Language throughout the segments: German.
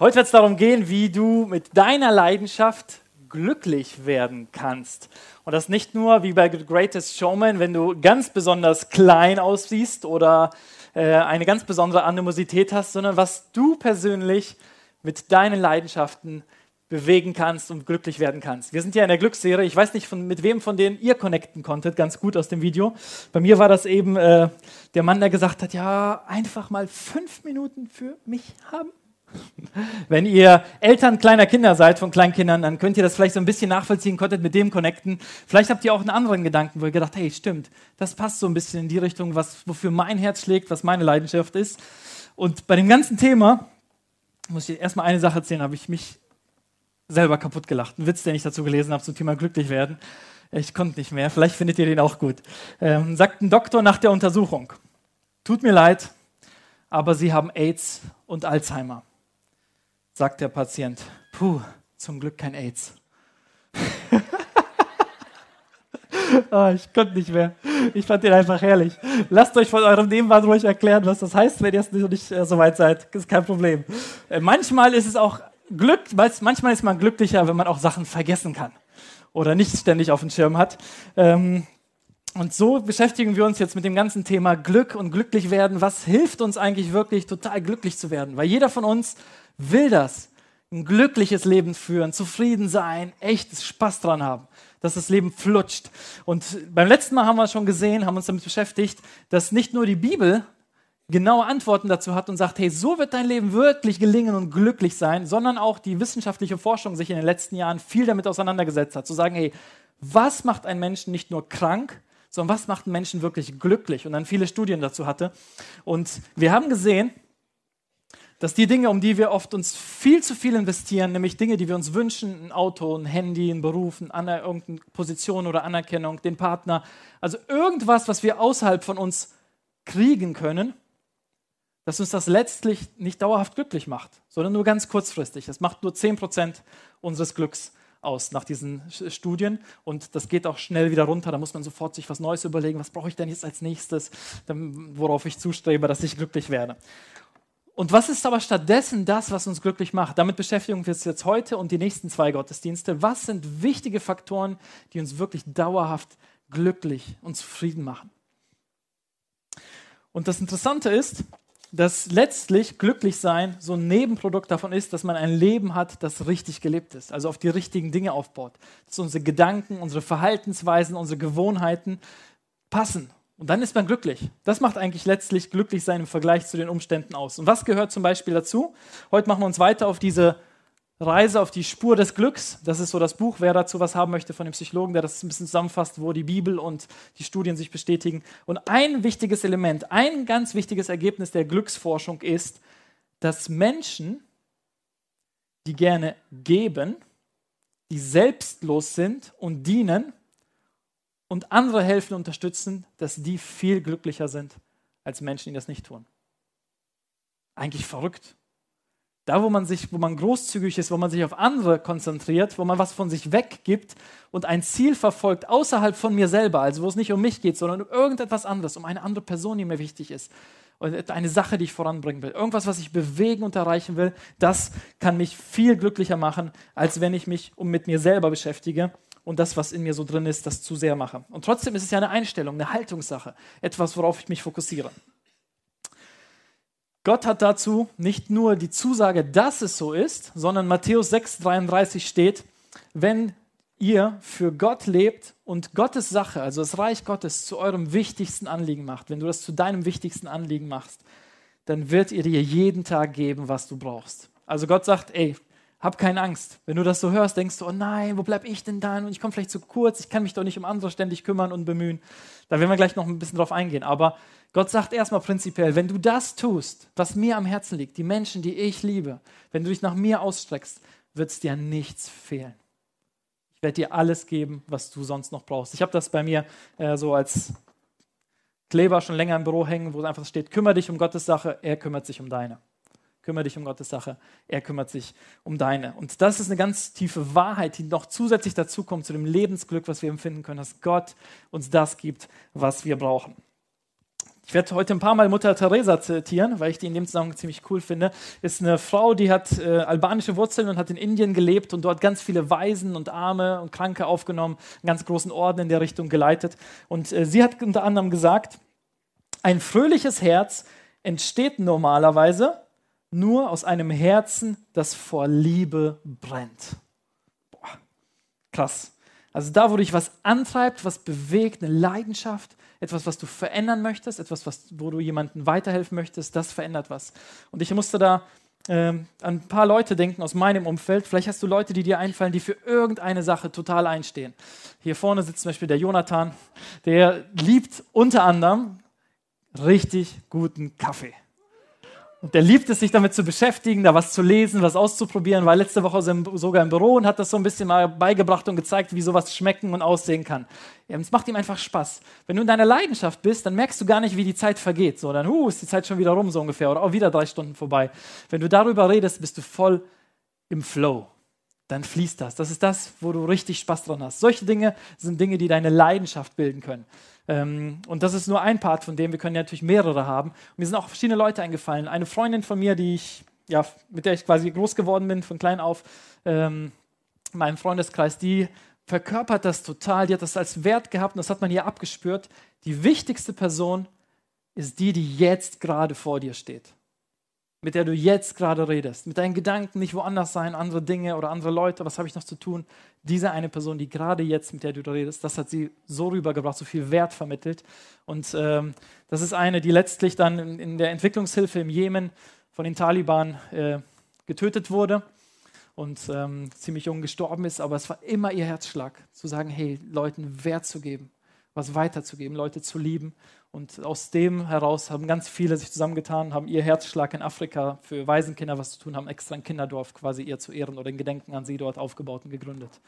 Heute wird es darum gehen, wie du mit deiner Leidenschaft glücklich werden kannst. Und das nicht nur wie bei The Greatest Showman, wenn du ganz besonders klein aussiehst oder äh, eine ganz besondere Animosität hast, sondern was du persönlich mit deinen Leidenschaften bewegen kannst und glücklich werden kannst. Wir sind ja in der Glücksserie. Ich weiß nicht, von, mit wem von denen ihr connecten konntet, ganz gut aus dem Video. Bei mir war das eben äh, der Mann, der gesagt hat, ja, einfach mal fünf Minuten für mich haben. Wenn ihr Eltern kleiner Kinder seid, von Kleinkindern, dann könnt ihr das vielleicht so ein bisschen nachvollziehen, konntet mit dem connecten. Vielleicht habt ihr auch einen anderen Gedanken, wo ihr gedacht, hey, stimmt, das passt so ein bisschen in die Richtung, was, wofür mein Herz schlägt, was meine Leidenschaft ist. Und bei dem ganzen Thema muss ich erstmal eine Sache erzählen, habe ich mich selber kaputt gelacht. Ein Witz, den ich dazu gelesen habe zum Thema glücklich werden. Ich konnte nicht mehr. Vielleicht findet ihr den auch gut. Ähm, sagt ein Doktor nach der Untersuchung: Tut mir leid, aber Sie haben AIDS und Alzheimer. Sagt der Patient: Puh, zum Glück kein AIDS. oh, ich konnte nicht mehr. Ich fand den einfach herrlich. Lasst euch von eurem Nebenmann ruhig erklären, was das heißt, wenn ihr es nicht äh, so weit seid. Ist kein Problem. Äh, manchmal ist es auch Glück, manchmal ist man glücklicher, wenn man auch Sachen vergessen kann oder nicht ständig auf dem Schirm hat. Ähm, und so beschäftigen wir uns jetzt mit dem ganzen Thema Glück und glücklich werden. Was hilft uns eigentlich wirklich total glücklich zu werden? Weil jeder von uns will das. Ein glückliches Leben führen, zufrieden sein, echtes Spaß dran haben, dass das Leben flutscht. Und beim letzten Mal haben wir schon gesehen, haben uns damit beschäftigt, dass nicht nur die Bibel genaue Antworten dazu hat und sagt, hey, so wird dein Leben wirklich gelingen und glücklich sein, sondern auch die wissenschaftliche Forschung sich in den letzten Jahren viel damit auseinandergesetzt hat, zu sagen, hey, was macht einen Menschen nicht nur krank, sondern was macht einen Menschen wirklich glücklich und dann viele Studien dazu hatte. Und wir haben gesehen, dass die Dinge, um die wir oft uns viel zu viel investieren, nämlich Dinge, die wir uns wünschen, ein Auto, ein Handy, ein Beruf, eine irgendeine Position oder Anerkennung, den Partner, also irgendwas, was wir außerhalb von uns kriegen können, dass uns das letztlich nicht dauerhaft glücklich macht, sondern nur ganz kurzfristig. Es macht nur 10% unseres Glücks aus nach diesen Studien und das geht auch schnell wieder runter. Da muss man sofort sich was Neues überlegen, was brauche ich denn jetzt als nächstes, worauf ich zustrebe, dass ich glücklich werde. Und was ist aber stattdessen das, was uns glücklich macht? Damit beschäftigen wir uns jetzt heute und die nächsten zwei Gottesdienste. Was sind wichtige Faktoren, die uns wirklich dauerhaft glücklich und zufrieden machen? Und das Interessante ist, dass letztlich glücklich sein so ein Nebenprodukt davon ist, dass man ein Leben hat, das richtig gelebt ist, also auf die richtigen Dinge aufbaut. Dass unsere Gedanken, unsere Verhaltensweisen, unsere Gewohnheiten passen. Und dann ist man glücklich. Das macht eigentlich letztlich glücklich sein im Vergleich zu den Umständen aus. Und was gehört zum Beispiel dazu? Heute machen wir uns weiter auf diese Reise auf die Spur des Glücks. Das ist so das Buch. Wer dazu was haben möchte von dem Psychologen, der das ein bisschen zusammenfasst, wo die Bibel und die Studien sich bestätigen. Und ein wichtiges Element, ein ganz wichtiges Ergebnis der Glücksforschung ist, dass Menschen, die gerne geben, die selbstlos sind und dienen und andere helfen und unterstützen, dass die viel glücklicher sind als Menschen, die das nicht tun. Eigentlich verrückt. Da, wo man sich, wo man großzügig ist, wo man sich auf andere konzentriert, wo man was von sich weggibt und ein Ziel verfolgt außerhalb von mir selber, also wo es nicht um mich geht, sondern um irgendetwas anderes, um eine andere Person, die mir wichtig ist. Und eine Sache, die ich voranbringen will. Irgendwas, was ich bewegen und erreichen will, das kann mich viel glücklicher machen, als wenn ich mich um mit mir selber beschäftige und das, was in mir so drin ist, das zu sehr mache. Und trotzdem ist es ja eine Einstellung, eine Haltungssache, etwas, worauf ich mich fokussiere. Gott hat dazu nicht nur die Zusage, dass es so ist, sondern Matthäus 6,33 steht, wenn ihr für Gott lebt und Gottes Sache, also das Reich Gottes, zu eurem wichtigsten Anliegen macht, wenn du das zu deinem wichtigsten Anliegen machst, dann wird er dir jeden Tag geben, was du brauchst. Also Gott sagt, ey, hab keine Angst. Wenn du das so hörst, denkst du, oh nein, wo bleib ich denn dann? Und ich komme vielleicht zu kurz, ich kann mich doch nicht um andere ständig kümmern und bemühen. Da werden wir gleich noch ein bisschen drauf eingehen. Aber Gott sagt erstmal prinzipiell, wenn du das tust, was mir am Herzen liegt, die Menschen, die ich liebe, wenn du dich nach mir ausstreckst, wird es dir nichts fehlen. Ich werde dir alles geben, was du sonst noch brauchst. Ich habe das bei mir äh, so als Kleber schon länger im Büro hängen, wo einfach steht, kümmere dich um Gottes Sache, er kümmert sich um deine. Kümmere dich um Gottes Sache, er kümmert sich um deine. Und das ist eine ganz tiefe Wahrheit, die noch zusätzlich dazu kommt zu dem Lebensglück, was wir empfinden können, dass Gott uns das gibt, was wir brauchen. ich werde heute ein paar Mal Mutter Teresa zitieren, weil ich die in dem Zusammenhang ziemlich cool finde. Ist eine Frau, die hat äh, albanische Wurzeln und hat in Indien gelebt und dort ganz viele Waisen und Arme und Kranke aufgenommen, einen ganz großen Orden in der Richtung geleitet. Und äh, sie hat unter anderem gesagt, ein fröhliches Herz entsteht normalerweise nur aus einem Herzen, das vor Liebe brennt. Boah, krass. Also da, wo dich was antreibt, was bewegt, eine Leidenschaft, etwas, was du verändern möchtest, etwas, was, wo du jemandem weiterhelfen möchtest, das verändert was. Und ich musste da ähm, an ein paar Leute denken aus meinem Umfeld. Vielleicht hast du Leute, die dir einfallen, die für irgendeine Sache total einstehen. Hier vorne sitzt zum Beispiel der Jonathan, der liebt unter anderem richtig guten Kaffee. Und der liebt es, sich damit zu beschäftigen, da was zu lesen, was auszuprobieren, war letzte Woche sogar im Büro und hat das so ein bisschen mal beigebracht und gezeigt, wie sowas schmecken und aussehen kann. Es macht ihm einfach Spaß. Wenn du in deiner Leidenschaft bist, dann merkst du gar nicht, wie die Zeit vergeht. So, dann uh, ist die Zeit schon wieder rum, so ungefähr, oder auch wieder drei Stunden vorbei. Wenn du darüber redest, bist du voll im Flow dann fließt das. Das ist das, wo du richtig Spaß dran hast. Solche Dinge sind Dinge, die deine Leidenschaft bilden können. Ähm, und das ist nur ein Part von dem. Wir können ja natürlich mehrere haben. Und mir sind auch verschiedene Leute eingefallen. Eine Freundin von mir, die ich, ja, mit der ich quasi groß geworden bin, von klein auf, ähm, in meinem Freundeskreis, die verkörpert das total. Die hat das als Wert gehabt und das hat man hier abgespürt. Die wichtigste Person ist die, die jetzt gerade vor dir steht mit der du jetzt gerade redest, mit deinen Gedanken nicht woanders sein, andere Dinge oder andere Leute, was habe ich noch zu tun? Diese eine Person, die gerade jetzt, mit der du redest, das hat sie so rübergebracht, so viel Wert vermittelt. Und ähm, das ist eine, die letztlich dann in, in, der Entwicklungshilfe im Jemen von den Taliban äh, getötet wurde und ähm, ziemlich jung gestorben ist, aber es war immer ihr Herzschlag, zu sagen, hey, Leuten Wert zu geben, was weiterzugeben, Leute zu lieben und aus dem heraus haben ganz viele sich zusammengetan, haben ihr Herzschlag in Afrika für Waisenkinder was zu tun, haben extra ein Kinderdorf quasi ihr zu Ehren oder in Gedenken an sie dort aufgebaut und gegründet.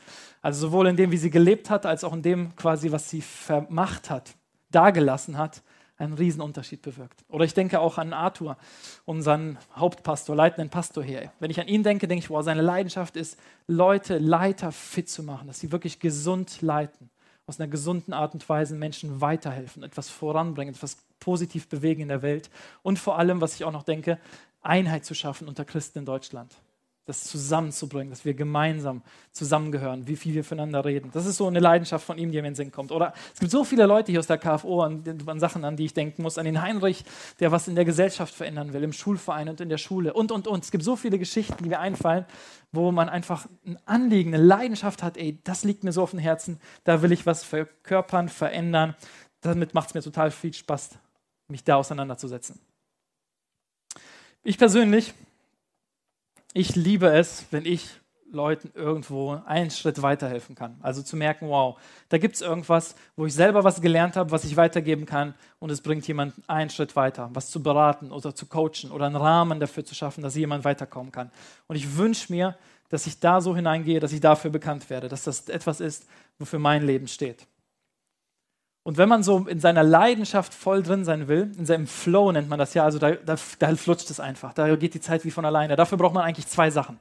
Also sowohl in dem, wie sie gelebt hat, als auch in dem quasi, was sie vermacht hat, dagelassen hat, einen Riesenunterschied bewirkt. Oder ich denke auch an Arthur, unseren Hauptpastor, leitenden Pastor hier. Wenn ich an ihn denke, denke ich, wow, seine Leidenschaft ist, Leute, Leiter fit zu machen, dass sie wirklich gesund leiten aus einer gesunden Art und Weise Menschen weiterhelfen, etwas voranbringen, etwas positiv bewegen in der Welt und vor allem, was ich auch noch denke, Einheit zu schaffen unter Christen in Deutschland das zusammenzubringen, dass wir gemeinsam zusammengehören, wie viel wir füreinander reden. Das ist so eine Leidenschaft von ihm, die mir in den Sinn kommt. Oder es gibt so viele Leute hier aus der KFO, an, an, Sachen, an die ich denken muss, an den Heinrich, der was in der Gesellschaft verändern will, im Schulverein und in der Schule und, und, und. Es gibt so viele Geschichten, die mir einfallen, wo man einfach ein Anliegen, eine Leidenschaft hat, ey, das liegt mir so auf dem Herzen, da will ich was verkörpern, verändern. Damit macht es mir total viel Spaß, mich da auseinanderzusetzen. Ich persönlich ich liebe es, wenn ich Leuten irgendwo einen Schritt weiterhelfen kann. Also zu merken, wow, da gibt es irgendwas, wo ich selber was gelernt habe, was ich weitergeben kann und es bringt jemanden einen Schritt weiter, was zu beraten oder zu coachen oder einen Rahmen dafür zu schaffen, dass jemand weiterkommen kann. Und ich wünsche mir, dass ich da so hineingehe, dass ich dafür bekannt werde, dass das etwas ist, wofür mein Leben steht. Und wenn man so in seiner Leidenschaft voll drin sein will, in seinem Flow nennt man das ja, also da, da, da flutscht es einfach, da geht die Zeit wie von alleine. Dafür braucht man eigentlich zwei Sachen.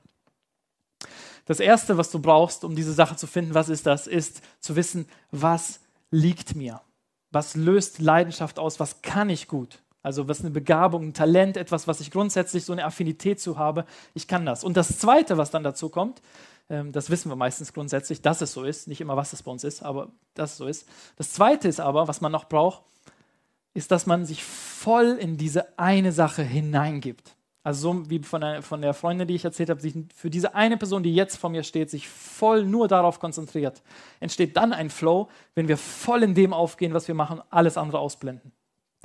Das Erste, was du brauchst, um diese Sache zu finden, was ist das, ist zu wissen, was liegt mir? Was löst Leidenschaft aus? Was kann ich gut? Also was eine Begabung, ein Talent, etwas, was ich grundsätzlich so eine Affinität zu habe. Ich kann das. Und das Zweite, was dann dazu kommt, ähm, das wissen wir meistens grundsätzlich, dass es so ist. Nicht immer, was es bei uns ist, aber dass es so ist. Das Zweite ist aber, was man noch braucht, ist, dass man sich voll in diese eine Sache hineingibt. Also so wie von der, von der Freundin, die ich erzählt habe, sich für diese eine Person, die jetzt vor mir steht, sich voll nur darauf konzentriert. Entsteht dann ein Flow, wenn wir voll in dem aufgehen, was wir machen, alles andere ausblenden.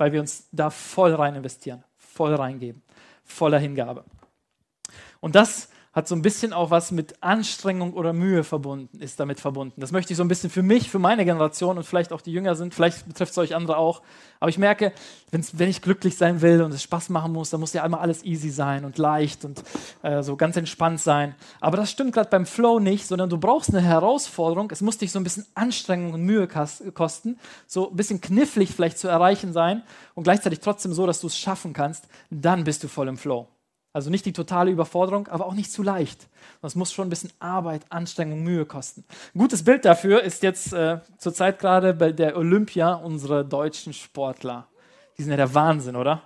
Weil wir uns da voll rein investieren, voll reingeben, voller Hingabe. Und das hat so ein bisschen auch was mit Anstrengung oder Mühe verbunden, ist damit verbunden. Das möchte ich so ein bisschen für mich, für meine Generation und vielleicht auch die Jünger sind, vielleicht betrifft es euch andere auch. Aber ich merke, wenn ich glücklich sein will und es Spaß machen muss, dann muss ja einmal alles easy sein und leicht und äh, so ganz entspannt sein. Aber das stimmt gerade beim Flow nicht, sondern du brauchst eine Herausforderung. Es muss dich so ein bisschen Anstrengung und Mühe kosten, so ein bisschen knifflig vielleicht zu erreichen sein und gleichzeitig trotzdem so, dass du es schaffen kannst. Dann bist du voll im Flow. Also nicht die totale Überforderung, aber auch nicht zu leicht. Das muss schon ein bisschen Arbeit, Anstrengung, Mühe kosten. Ein gutes Bild dafür ist jetzt äh, zurzeit gerade bei der Olympia unsere deutschen Sportler. Die sind ja der Wahnsinn, oder?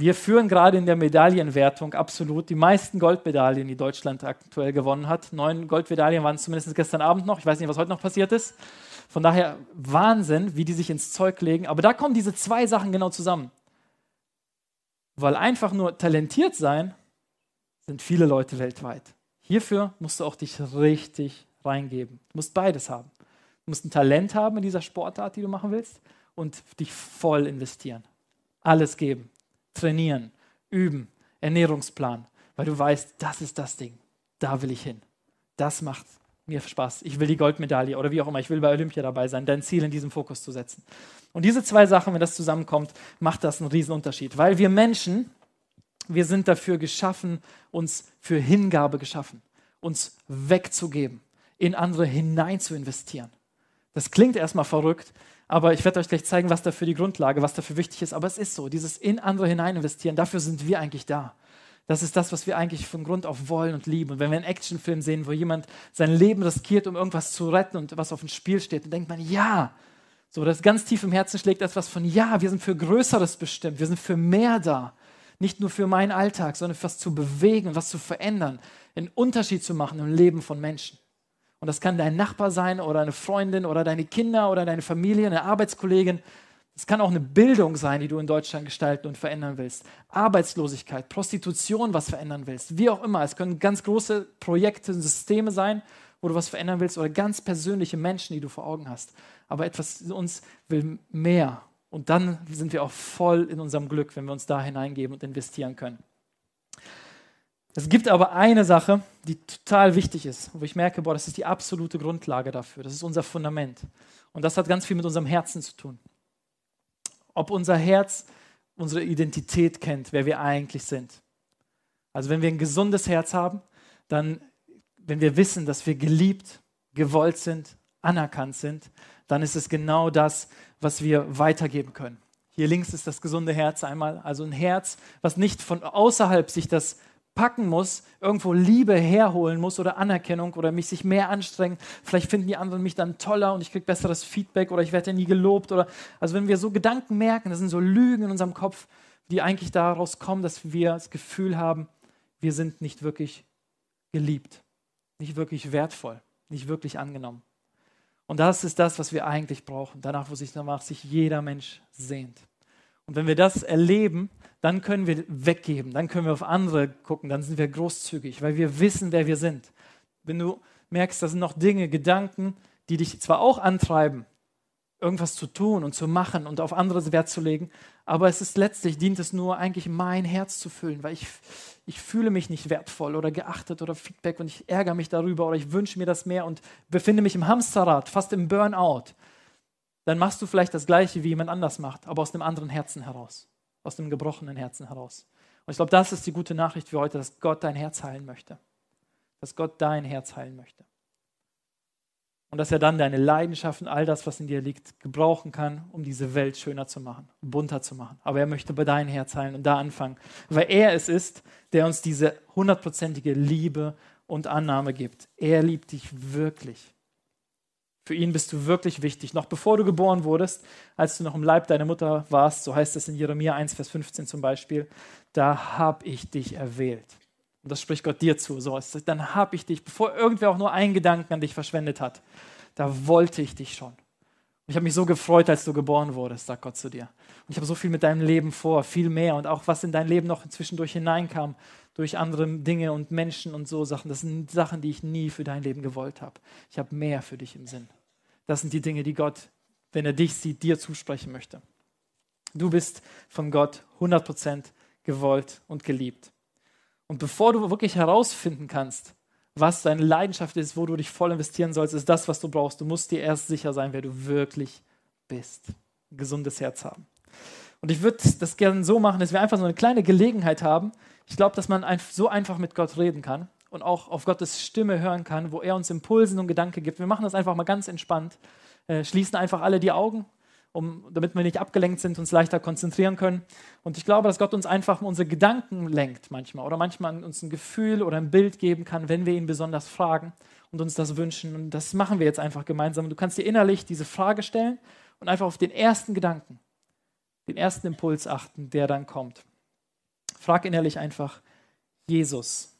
Wir führen gerade in der Medaillenwertung absolut die meisten Goldmedaillen, die Deutschland aktuell gewonnen hat. Neun Goldmedaillen waren es zumindest gestern Abend noch. Ich weiß nicht, was heute noch passiert ist. Von daher Wahnsinn, wie die sich ins Zeug legen. Aber da kommen diese zwei Sachen genau zusammen. Weil einfach nur talentiert sein, sind viele Leute weltweit. Hierfür musst du auch dich richtig reingeben. Du musst beides haben. Du musst ein Talent haben in dieser Sportart, die du machen willst, und dich voll investieren. Alles geben. Trainieren, üben, Ernährungsplan, weil du weißt, das ist das Ding. Da will ich hin. Das macht mir Spaß. Ich will die Goldmedaille oder wie auch immer. Ich will bei Olympia dabei sein, dein Ziel in diesem Fokus zu setzen. Und diese zwei Sachen, wenn das zusammenkommt, macht das einen Unterschied. Weil wir Menschen, wir sind dafür geschaffen, uns für Hingabe geschaffen, uns wegzugeben, in andere hinein zu investieren. Das klingt erstmal verrückt, aber ich werde euch gleich zeigen, was dafür die Grundlage, was dafür wichtig ist. Aber es ist so, dieses in andere hinein investieren, dafür sind wir eigentlich da. Das ist das, was wir eigentlich von Grund auf wollen und lieben. Und wenn wir einen Actionfilm sehen, wo jemand sein Leben riskiert, um irgendwas zu retten und was auf dem Spiel steht, dann denkt man, ja, so das ganz tief im Herzen schlägt etwas von, ja, wir sind für Größeres bestimmt, wir sind für mehr da. Nicht nur für meinen Alltag, sondern für was zu bewegen, was zu verändern, einen Unterschied zu machen im Leben von Menschen. Und das kann dein Nachbar sein oder eine Freundin oder deine Kinder oder deine Familie, eine Arbeitskollegin. Es kann auch eine Bildung sein, die du in Deutschland gestalten und verändern willst. Arbeitslosigkeit, Prostitution, was verändern willst. Wie auch immer. Es können ganz große Projekte, Systeme sein, wo du was verändern willst oder ganz persönliche Menschen, die du vor Augen hast. Aber etwas in uns will mehr. Und dann sind wir auch voll in unserem Glück, wenn wir uns da hineingeben und investieren können. Es gibt aber eine Sache, die total wichtig ist, wo ich merke, boah, das ist die absolute Grundlage dafür. Das ist unser Fundament. Und das hat ganz viel mit unserem Herzen zu tun ob unser Herz unsere Identität kennt, wer wir eigentlich sind. Also wenn wir ein gesundes Herz haben, dann, wenn wir wissen, dass wir geliebt, gewollt sind, anerkannt sind, dann ist es genau das, was wir weitergeben können. Hier links ist das gesunde Herz einmal, also ein Herz, was nicht von außerhalb sich das packen muss, irgendwo Liebe herholen muss oder Anerkennung oder mich sich mehr anstrengen. Vielleicht finden die anderen mich dann toller und ich kriege besseres Feedback oder ich werde ja nie gelobt. Oder, also wenn wir so Gedanken merken, das sind so Lügen in unserem Kopf, die eigentlich daraus kommen, dass wir das Gefühl haben, wir sind nicht wirklich geliebt, nicht wirklich wertvoll, nicht wirklich angenommen. Und das ist das, was wir eigentlich brauchen, danach, wo sich danach sich jeder Mensch sehnt. Und wenn wir das erleben, dann können wir weggeben, dann können wir auf andere gucken, dann sind wir großzügig, weil wir wissen, wer wir sind. Wenn du merkst, das sind noch Dinge, Gedanken, die dich zwar auch antreiben, irgendwas zu tun und zu machen und auf anderes Wert zu legen, aber es ist letztlich, dient es nur eigentlich mein Herz zu füllen, weil ich, ich fühle mich nicht wertvoll oder geachtet oder Feedback und ich ärgere mich darüber oder ich wünsche mir das mehr und befinde mich im Hamsterrad, fast im Burnout. Dann machst du vielleicht das Gleiche, wie jemand anders macht, aber aus einem anderen Herzen heraus aus dem gebrochenen Herzen heraus. Und ich glaube, das ist die gute Nachricht für heute, dass Gott dein Herz heilen möchte. Dass Gott dein Herz heilen möchte. Und dass er dann deine Leidenschaften, all das, was in dir liegt, gebrauchen kann, um diese Welt schöner zu machen, bunter zu machen. Aber er möchte bei deinem Herz heilen und da anfangen. Weil er es ist, der uns diese hundertprozentige Liebe und Annahme gibt. Er liebt dich wirklich. Für ihn bist du wirklich wichtig. Noch bevor du geboren wurdest, als du noch im Leib deiner Mutter warst, so heißt es in Jeremia 1, Vers 15 zum Beispiel, da habe ich dich erwählt. Und das spricht Gott dir zu. So, dann habe ich dich, bevor irgendwer auch nur einen Gedanken an dich verschwendet hat, da wollte ich dich schon. Und ich habe mich so gefreut, als du geboren wurdest, sagt Gott zu dir. Und ich habe so viel mit deinem Leben vor, viel mehr. Und auch was in dein Leben noch zwischendurch hineinkam, durch andere Dinge und Menschen und so Sachen. Das sind Sachen, die ich nie für dein Leben gewollt habe. Ich habe mehr für dich im Sinn. Das sind die Dinge, die Gott, wenn er dich sieht, dir zusprechen möchte. Du bist von Gott 100% gewollt und geliebt. Und bevor du wirklich herausfinden kannst, was deine Leidenschaft ist, wo du dich voll investieren sollst, ist das, was du brauchst. Du musst dir erst sicher sein, wer du wirklich bist. Ein gesundes Herz haben. Und ich würde das gerne so machen, dass wir einfach so eine kleine Gelegenheit haben. Ich glaube, dass man so einfach mit Gott reden kann und auch auf Gottes Stimme hören kann, wo er uns Impulsen und Gedanken gibt. Wir machen das einfach mal ganz entspannt, äh, schließen einfach alle die Augen, um, damit wir nicht abgelenkt sind, uns leichter konzentrieren können. Und ich glaube, dass Gott uns einfach unsere Gedanken lenkt manchmal oder manchmal uns ein Gefühl oder ein Bild geben kann, wenn wir ihn besonders fragen und uns das wünschen. Und das machen wir jetzt einfach gemeinsam. Du kannst dir innerlich diese Frage stellen und einfach auf den ersten Gedanken, den ersten Impuls achten, der dann kommt. Frag innerlich einfach, Jesus,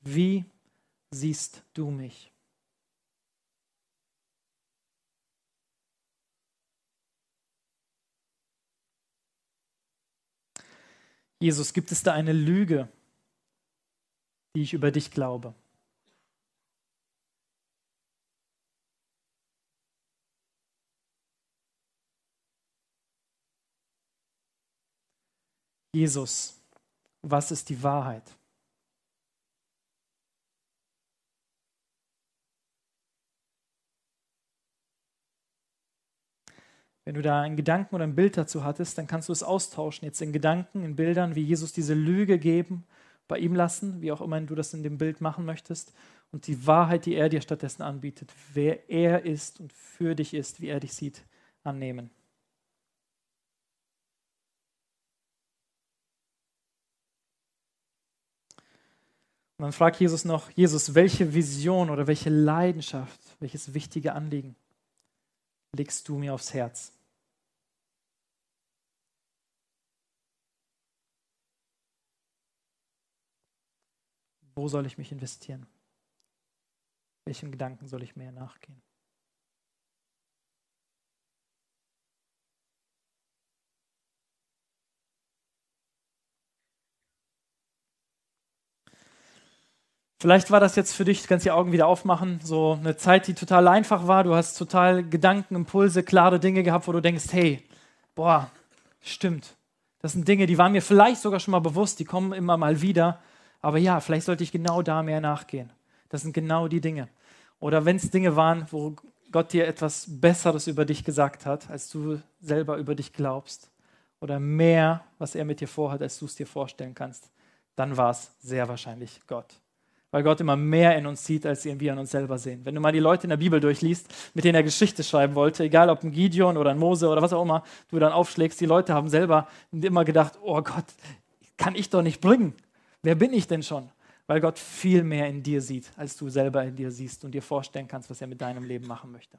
wie siehst du mich? Jesus, gibt es da eine Lüge, die ich über dich glaube? Jesus, was ist die Wahrheit? Wenn du da einen Gedanken oder ein Bild dazu hattest, dann kannst du es austauschen, jetzt in Gedanken, in Bildern, wie Jesus diese Lüge geben, bei ihm lassen, wie auch immer du das in dem Bild machen möchtest, und die Wahrheit, die er dir stattdessen anbietet, wer er ist und für dich ist, wie er dich sieht, annehmen. Und dann fragt Jesus noch, Jesus, welche Vision oder welche Leidenschaft, welches wichtige Anliegen legst du mir aufs Herz? Wo soll ich mich investieren? Welchen Gedanken soll ich mehr nachgehen? Vielleicht war das jetzt für dich, du kannst die Augen wieder aufmachen, so eine Zeit, die total einfach war. Du hast total Gedanken, Impulse, klare Dinge gehabt, wo du denkst, hey, boah, stimmt. Das sind Dinge, die waren mir vielleicht sogar schon mal bewusst, die kommen immer mal wieder. Aber ja, vielleicht sollte ich genau da mehr nachgehen. Das sind genau die Dinge. Oder wenn es Dinge waren, wo Gott dir etwas Besseres über dich gesagt hat, als du selber über dich glaubst. Oder mehr, was er mit dir vorhat, als du es dir vorstellen kannst, dann war es sehr wahrscheinlich Gott weil Gott immer mehr in uns sieht, als wir an uns selber sehen. Wenn du mal die Leute in der Bibel durchliest, mit denen er Geschichte schreiben wollte, egal ob ein Gideon oder ein Mose oder was auch immer du dann aufschlägst, die Leute haben selber immer gedacht, oh Gott, kann ich doch nicht bringen. Wer bin ich denn schon? Weil Gott viel mehr in dir sieht, als du selber in dir siehst und dir vorstellen kannst, was er mit deinem Leben machen möchte.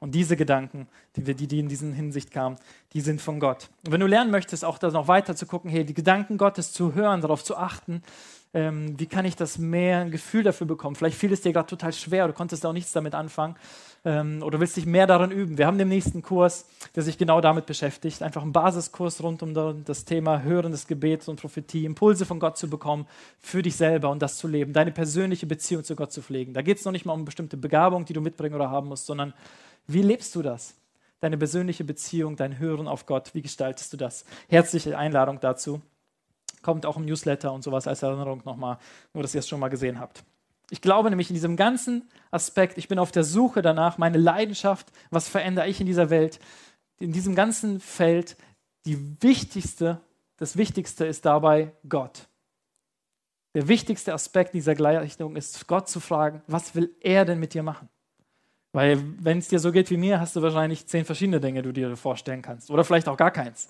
Und diese Gedanken, die, die in diesen Hinsicht kamen, die sind von Gott. Und wenn du lernen möchtest, auch da noch weiter zu gucken, hey, die Gedanken Gottes zu hören, darauf zu achten, ähm, wie kann ich das mehr ein Gefühl dafür bekommen? Vielleicht fiel es dir gerade total schwer, du konntest auch nichts damit anfangen ähm, oder willst dich mehr daran üben. Wir haben den nächsten Kurs, der sich genau damit beschäftigt, einfach ein Basiskurs rund um das Thema Hören des Gebets und Prophetie, Impulse von Gott zu bekommen für dich selber und das zu leben, deine persönliche Beziehung zu Gott zu pflegen. Da geht es noch nicht mal um bestimmte Begabung, die du mitbringen oder haben musst, sondern wie lebst du das? Deine persönliche Beziehung, dein Hören auf Gott, wie gestaltest du das? Herzliche Einladung dazu kommt auch im Newsletter und sowas als Erinnerung nochmal, nur dass ihr es schon mal gesehen habt. Ich glaube nämlich in diesem ganzen Aspekt, ich bin auf der Suche danach, meine Leidenschaft, was verändere ich in dieser Welt, in diesem ganzen Feld, die wichtigste, das Wichtigste ist dabei Gott. Der wichtigste Aspekt dieser Gleichung ist, Gott zu fragen, was will er denn mit dir machen? Weil wenn es dir so geht wie mir, hast du wahrscheinlich zehn verschiedene Dinge, die du dir vorstellen kannst. Oder vielleicht auch gar keins.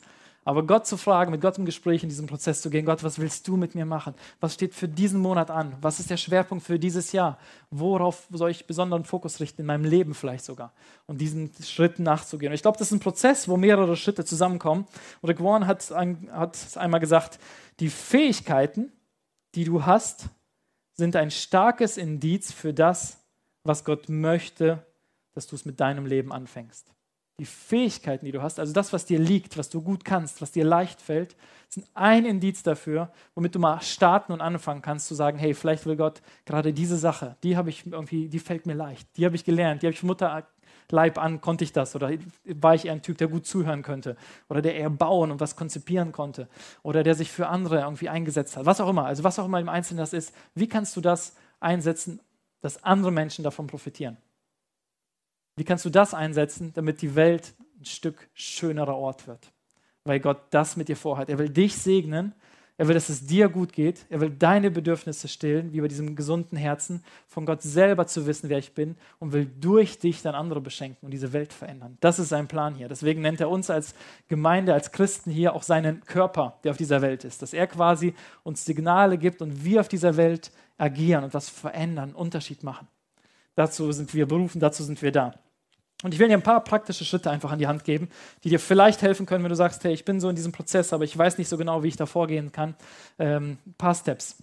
Aber Gott zu fragen, mit Gott im Gespräch in diesem Prozess zu gehen, Gott, was willst du mit mir machen? Was steht für diesen Monat an? Was ist der Schwerpunkt für dieses Jahr? Worauf soll ich besonderen Fokus richten, in meinem Leben vielleicht sogar? Und diesen Schritten nachzugehen. Und ich glaube, das ist ein Prozess, wo mehrere Schritte zusammenkommen. Rick Warren hat, hat einmal gesagt, die Fähigkeiten, die du hast, sind ein starkes Indiz für das, was Gott möchte, dass du es mit deinem Leben anfängst die Fähigkeiten, die du hast, also das, was dir liegt, was du gut kannst, was dir leicht fällt, sind ein Indiz dafür, womit du mal starten und anfangen kannst zu sagen, hey, vielleicht will Gott gerade diese Sache, die habe ich irgendwie, die fällt mir leicht, die habe ich gelernt, die habe ich von Mutterleib an, konnte ich das oder war ich eher ein Typ, der gut zuhören könnte oder der eher bauen und was konzipieren konnte oder der sich für andere irgendwie eingesetzt hat, was auch immer, also was auch immer im Einzelnen das ist, wie kannst du das einsetzen, dass andere Menschen davon profitieren? Wie kannst du das einsetzen, damit die Welt ein Stück schönerer Ort wird? Weil Gott das mit dir vorhat. Er will dich segnen. Er will, dass es dir gut geht. Er will deine Bedürfnisse stillen, wie bei diesem gesunden Herzen, von Gott selber zu wissen, wer ich bin und will durch dich dann andere beschenken und diese Welt verändern. Das ist sein Plan hier. Deswegen nennt er uns als Gemeinde, als Christen hier auch seinen Körper, der auf dieser Welt ist. Dass er quasi uns Signale gibt und wir auf dieser Welt agieren und was verändern, Unterschied machen. Dazu sind wir berufen, dazu sind wir da. Und ich will dir ein paar praktische Schritte einfach an die Hand geben, die dir vielleicht helfen können, wenn du sagst, hey, ich bin so in diesem Prozess, aber ich weiß nicht so genau, wie ich da vorgehen kann. Ähm, ein paar Steps.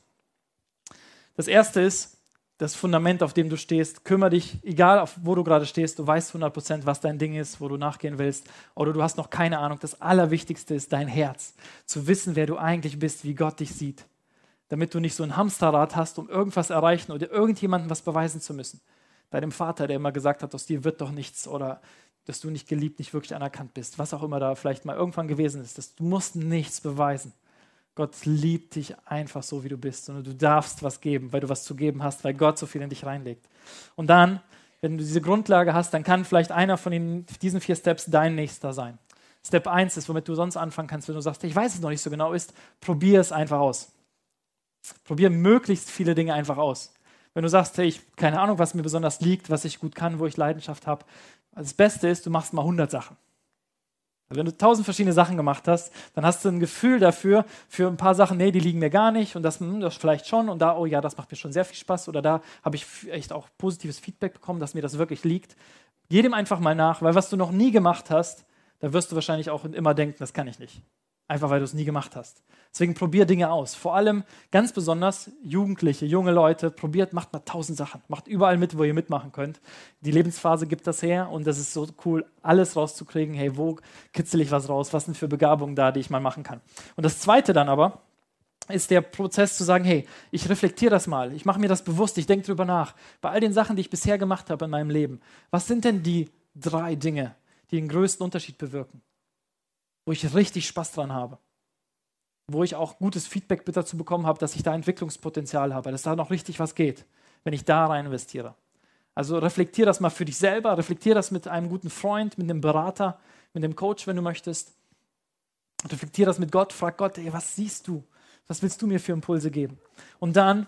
Das erste ist, das Fundament, auf dem du stehst, kümmere dich, egal auf wo du gerade stehst, du weißt 100%, was dein Ding ist, wo du nachgehen willst, oder du hast noch keine Ahnung. Das Allerwichtigste ist dein Herz, zu wissen, wer du eigentlich bist, wie Gott dich sieht, damit du nicht so ein Hamsterrad hast, um irgendwas erreichen oder irgendjemandem was beweisen zu müssen. Deinem Vater, der immer gesagt hat, aus dir wird doch nichts oder dass du nicht geliebt, nicht wirklich anerkannt bist, was auch immer da vielleicht mal irgendwann gewesen ist, dass du musst nichts beweisen. Gott liebt dich einfach so, wie du bist, sondern du darfst was geben, weil du was zu geben hast, weil Gott so viel in dich reinlegt. Und dann, wenn du diese Grundlage hast, dann kann vielleicht einer von den, diesen vier Steps dein nächster sein. Step 1 ist, womit du sonst anfangen kannst, wenn du sagst, ich weiß es noch nicht so genau ist, probier es einfach aus. Probier möglichst viele Dinge einfach aus. Wenn du sagst, hey, ich keine Ahnung, was mir besonders liegt, was ich gut kann, wo ich Leidenschaft habe, das Beste ist, du machst mal 100 Sachen. Wenn du tausend verschiedene Sachen gemacht hast, dann hast du ein Gefühl dafür, für ein paar Sachen, nee, die liegen mir gar nicht und das, hm, das vielleicht schon und da, oh ja, das macht mir schon sehr viel Spaß oder da habe ich echt auch positives Feedback bekommen, dass mir das wirklich liegt. Geh dem einfach mal nach, weil was du noch nie gemacht hast, da wirst du wahrscheinlich auch immer denken, das kann ich nicht. Einfach weil du es nie gemacht hast. Deswegen probier Dinge aus. Vor allem ganz besonders Jugendliche, junge Leute, probiert, macht mal tausend Sachen. Macht überall mit, wo ihr mitmachen könnt. Die Lebensphase gibt das her und das ist so cool, alles rauszukriegen. Hey, wo kitzel ich was raus? Was sind für Begabungen da, die ich mal machen kann? Und das Zweite dann aber, ist der Prozess zu sagen, hey, ich reflektiere das mal, ich mache mir das bewusst, ich denke drüber nach. Bei all den Sachen, die ich bisher gemacht habe in meinem Leben, was sind denn die drei Dinge, die den größten Unterschied bewirken? Wo ich richtig Spaß dran habe. Wo ich auch gutes Feedback dazu bekommen habe, dass ich da Entwicklungspotenzial habe, dass da noch richtig was geht, wenn ich da rein investiere. Also reflektier das mal für dich selber, reflektier das mit einem guten Freund, mit einem Berater, mit einem Coach, wenn du möchtest. Reflektier das mit Gott, frag Gott, ey, was siehst du? Was willst du mir für Impulse geben? Und dann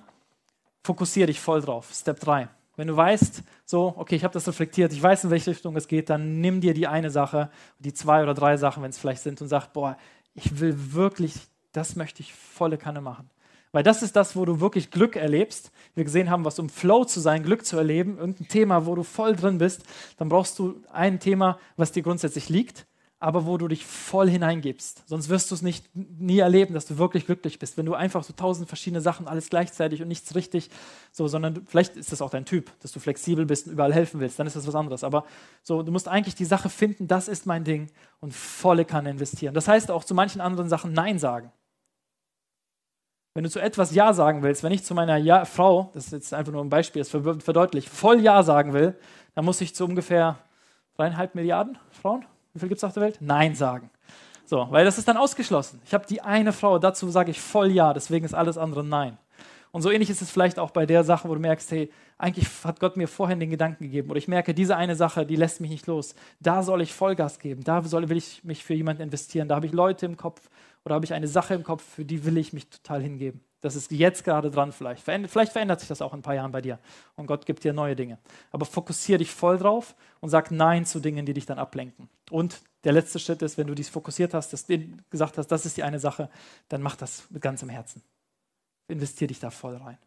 fokussiere dich voll drauf. Step 3. Wenn du weißt, so, okay, ich habe das reflektiert, ich weiß, in welche Richtung es geht, dann nimm dir die eine Sache, die zwei oder drei Sachen, wenn es vielleicht sind, und sag, boah, ich will wirklich, das möchte ich volle Kanne machen. Weil das ist das, wo du wirklich Glück erlebst. Wir gesehen haben, was um Flow zu sein, Glück zu erleben, irgendein Thema, wo du voll drin bist, dann brauchst du ein Thema, was dir grundsätzlich liegt aber wo du dich voll hineingibst. Sonst wirst du es nicht nie erleben, dass du wirklich glücklich bist. Wenn du einfach so tausend verschiedene Sachen, alles gleichzeitig und nichts richtig, so, sondern du, vielleicht ist das auch dein Typ, dass du flexibel bist und überall helfen willst, dann ist das was anderes. Aber so, du musst eigentlich die Sache finden, das ist mein Ding und volle Kanne investieren. Das heißt auch zu manchen anderen Sachen Nein sagen. Wenn du zu etwas Ja sagen willst, wenn ich zu meiner ja Frau, das ist jetzt einfach nur ein Beispiel, das verdeutlicht, voll Ja sagen will, dann muss ich zu ungefähr dreieinhalb Milliarden Frauen wie viel gibt es auf der Welt? Nein sagen. So, weil das ist dann ausgeschlossen. Ich habe die eine Frau, dazu sage ich voll ja, deswegen ist alles andere nein. Und so ähnlich ist es vielleicht auch bei der Sache, wo du merkst, hey, eigentlich hat Gott mir vorhin den Gedanken gegeben oder ich merke, diese eine Sache, die lässt mich nicht los. Da soll ich Vollgas geben, da soll, will ich mich für jemanden investieren, da habe ich Leute im Kopf oder habe ich eine Sache im Kopf, für die will ich mich total hingeben. Das ist jetzt gerade dran vielleicht. Vielleicht verändert sich das auch in ein paar Jahren bei dir und Gott gibt dir neue Dinge. Aber fokussiere dich voll drauf und sag Nein zu Dingen, die dich dann ablenken. Und der letzte Schritt ist, wenn du dich fokussiert hast, dass du gesagt hast, das ist die eine Sache, dann mach das mit ganzem Herzen. Investier dich da voll rein.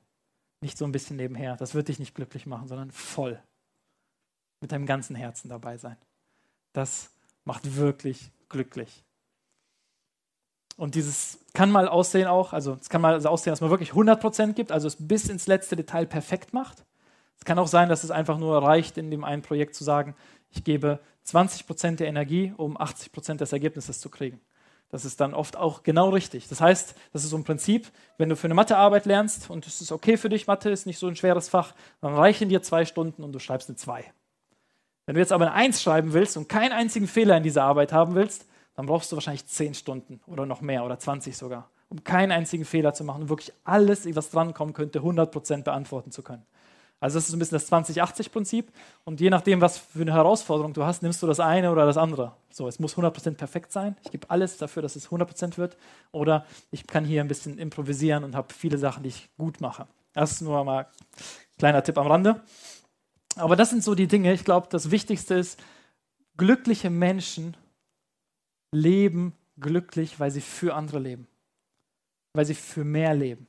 Nicht so ein bisschen nebenher. Das wird dich nicht glücklich machen, sondern voll. Mit deinem ganzen Herzen dabei sein. Das macht wirklich glücklich. Und dieses kann mal aussehen auch, also es kann mal aussehen, dass man wirklich 100% gibt, also es bis ins letzte Detail perfekt macht. Es kann auch sein, dass es einfach nur reicht, in dem einen Projekt zu sagen, ich gebe 20% der Energie, um 80% des Ergebnisses zu kriegen. Das ist dann oft auch genau richtig. Das heißt, das ist so ein Prinzip, wenn du für eine Mathearbeit lernst und es ist okay für dich, Mathe ist nicht so ein schweres Fach, dann reichen dir zwei Stunden und du schreibst eine 2. Wenn du jetzt aber eine 1 schreiben willst und keinen einzigen Fehler in dieser Arbeit haben willst, dann brauchst du wahrscheinlich 10 Stunden oder noch mehr oder 20 sogar, um keinen einzigen Fehler zu machen und wirklich alles, was drankommen könnte, 100% beantworten zu können. Also das ist ein bisschen das 20-80-Prinzip und je nachdem, was für eine Herausforderung du hast, nimmst du das eine oder das andere. So, es muss 100% perfekt sein. Ich gebe alles dafür, dass es 100% wird oder ich kann hier ein bisschen improvisieren und habe viele Sachen, die ich gut mache. Das ist nur mal ein kleiner Tipp am Rande. Aber das sind so die Dinge. Ich glaube, das Wichtigste ist, glückliche Menschen leben glücklich, weil sie für andere leben, weil sie für mehr leben.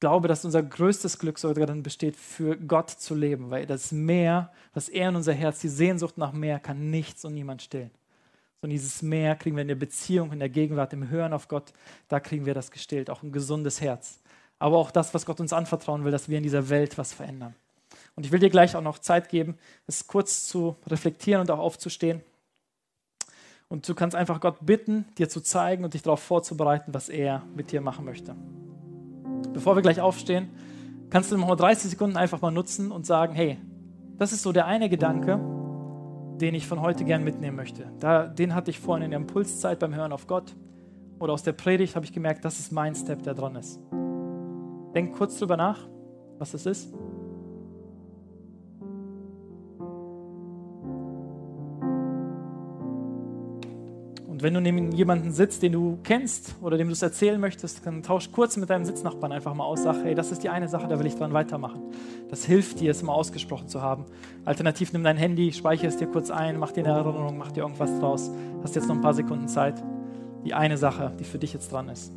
glaube, dass unser größtes Glück sogar darin besteht, für Gott zu leben, weil das Meer, was er in unser Herz, die Sehnsucht nach Meer, kann nichts und niemand stillen. Sondern dieses Meer kriegen wir in der Beziehung, in der Gegenwart, im Hören auf Gott, da kriegen wir das gestillt, auch ein gesundes Herz. Aber auch das, was Gott uns anvertrauen will, dass wir in dieser Welt was verändern. Und ich will dir gleich auch noch Zeit geben, es kurz zu reflektieren und auch aufzustehen. Und du kannst einfach Gott bitten, dir zu zeigen und dich darauf vorzubereiten, was er mit dir machen möchte. Bevor wir gleich aufstehen, kannst du noch mal 30 Sekunden einfach mal nutzen und sagen, hey, das ist so der eine Gedanke, den ich von heute gern mitnehmen möchte. Da, den hatte ich vorhin in der Impulszeit beim Hören auf Gott oder aus der Predigt habe ich gemerkt, das ist mein Step, der dran ist. Denk kurz drüber nach, was das ist. Wenn du neben jemanden sitzt, den du kennst oder dem du es erzählen möchtest, dann tausch kurz mit deinem Sitznachbarn einfach mal aus. Sag, hey, das ist die eine Sache, da will ich dran weitermachen. Das hilft dir, es mal ausgesprochen zu haben. Alternativ nimm dein Handy, speichere es dir kurz ein, mach dir eine Erinnerung, mach dir irgendwas draus. Hast jetzt noch ein paar Sekunden Zeit. Die eine Sache, die für dich jetzt dran ist.